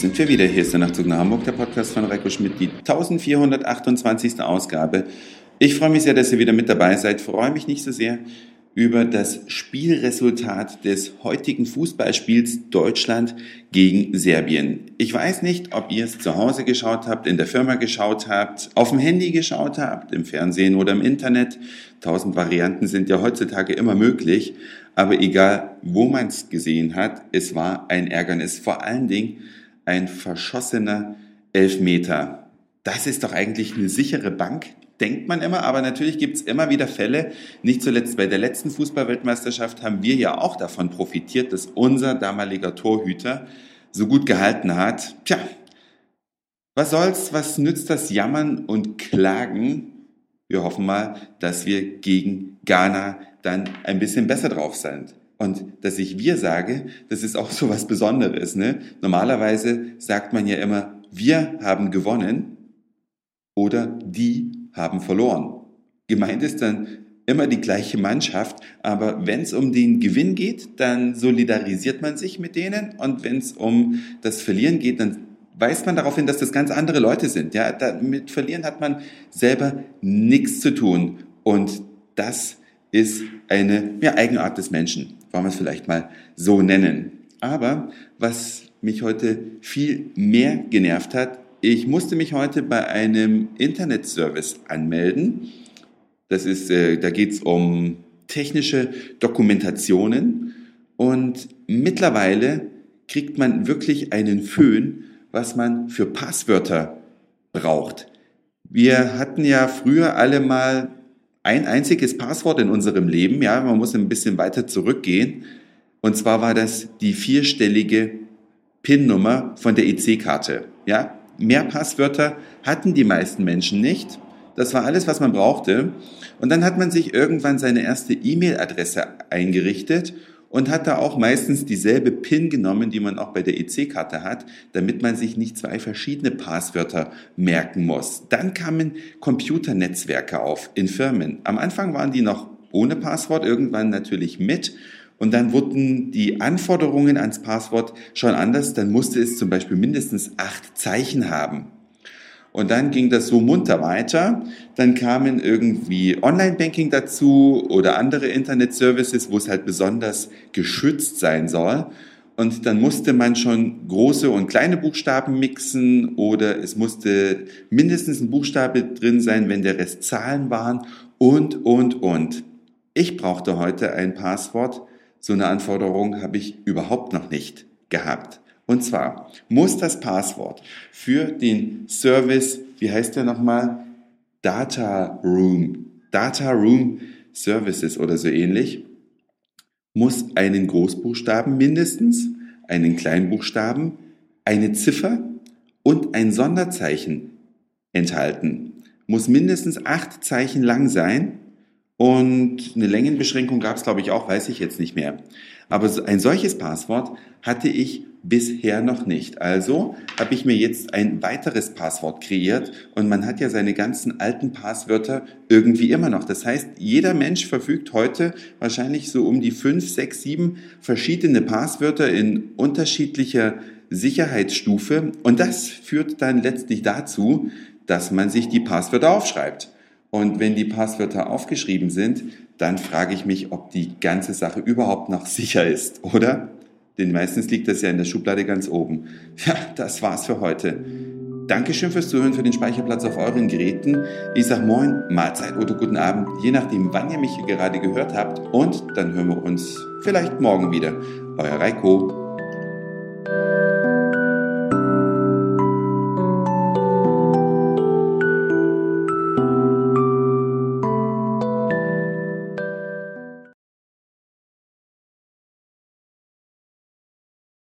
sind wir wieder. Hier ist der Nachtzug nach Hamburg, der Podcast von Reiko Schmidt, die 1428. Ausgabe. Ich freue mich sehr, dass ihr wieder mit dabei seid. Freue mich nicht so sehr über das Spielresultat des heutigen Fußballspiels Deutschland gegen Serbien. Ich weiß nicht, ob ihr es zu Hause geschaut habt, in der Firma geschaut habt, auf dem Handy geschaut habt, im Fernsehen oder im Internet. Tausend Varianten sind ja heutzutage immer möglich. Aber egal, wo man es gesehen hat, es war ein Ärgernis. Vor allen Dingen ein verschossener Elfmeter. Das ist doch eigentlich eine sichere Bank, denkt man immer, aber natürlich gibt es immer wieder Fälle. Nicht zuletzt bei der letzten Fußballweltmeisterschaft haben wir ja auch davon profitiert, dass unser damaliger Torhüter so gut gehalten hat. Tja, was soll's, was nützt das Jammern und Klagen? Wir hoffen mal, dass wir gegen Ghana dann ein bisschen besser drauf sind. Und dass ich wir sage, das ist auch so was Besonderes. Ne? Normalerweise sagt man ja immer, wir haben gewonnen oder die haben verloren. Gemeint ist dann immer die gleiche Mannschaft, aber wenn es um den Gewinn geht, dann solidarisiert man sich mit denen und wenn es um das Verlieren geht, dann weist man darauf hin, dass das ganz andere Leute sind. Ja, mit Verlieren hat man selber nichts zu tun und das ist eine ja, Eigenart des Menschen, wollen wir es vielleicht mal so nennen. Aber was mich heute viel mehr genervt hat, ich musste mich heute bei einem Internetservice anmelden. Das ist, äh, da geht es um technische Dokumentationen und mittlerweile kriegt man wirklich einen Föhn, was man für Passwörter braucht. Wir hatten ja früher alle mal ein einziges Passwort in unserem Leben, ja, man muss ein bisschen weiter zurückgehen. Und zwar war das die vierstellige PIN-Nummer von der EC-Karte, ja. Mehr Passwörter hatten die meisten Menschen nicht. Das war alles, was man brauchte. Und dann hat man sich irgendwann seine erste E-Mail-Adresse eingerichtet und hat da auch meistens dieselbe PIN genommen, die man auch bei der EC-Karte hat, damit man sich nicht zwei verschiedene Passwörter merken muss. Dann kamen Computernetzwerke auf in Firmen. Am Anfang waren die noch ohne Passwort, irgendwann natürlich mit. Und dann wurden die Anforderungen ans Passwort schon anders. Dann musste es zum Beispiel mindestens acht Zeichen haben. Und dann ging das so munter weiter. Dann kamen irgendwie Online-Banking dazu oder andere Internet-Services, wo es halt besonders geschützt sein soll. Und dann musste man schon große und kleine Buchstaben mixen oder es musste mindestens ein Buchstabe drin sein, wenn der Rest Zahlen waren und, und, und. Ich brauchte heute ein Passwort. So eine Anforderung habe ich überhaupt noch nicht gehabt. Und zwar muss das Passwort für den Service, wie heißt der nochmal? Data Room. Data Room Services oder so ähnlich, muss einen Großbuchstaben mindestens, einen Kleinbuchstaben, eine Ziffer und ein Sonderzeichen enthalten. Muss mindestens acht Zeichen lang sein und eine Längenbeschränkung gab es, glaube ich, auch, weiß ich jetzt nicht mehr. Aber ein solches Passwort hatte ich bisher noch nicht. Also habe ich mir jetzt ein weiteres Passwort kreiert und man hat ja seine ganzen alten Passwörter irgendwie immer noch. Das heißt, jeder Mensch verfügt heute wahrscheinlich so um die fünf, sechs, sieben verschiedene Passwörter in unterschiedlicher Sicherheitsstufe und das führt dann letztlich dazu, dass man sich die Passwörter aufschreibt. Und wenn die Passwörter aufgeschrieben sind, dann frage ich mich, ob die ganze Sache überhaupt noch sicher ist, oder? Denn meistens liegt das ja in der Schublade ganz oben. Ja, das war's für heute. Dankeschön fürs Zuhören, für den Speicherplatz auf euren Geräten. Ich sag Moin, Mahlzeit oder guten Abend, je nachdem, wann ihr mich hier gerade gehört habt. Und dann hören wir uns vielleicht morgen wieder. Euer Reiko.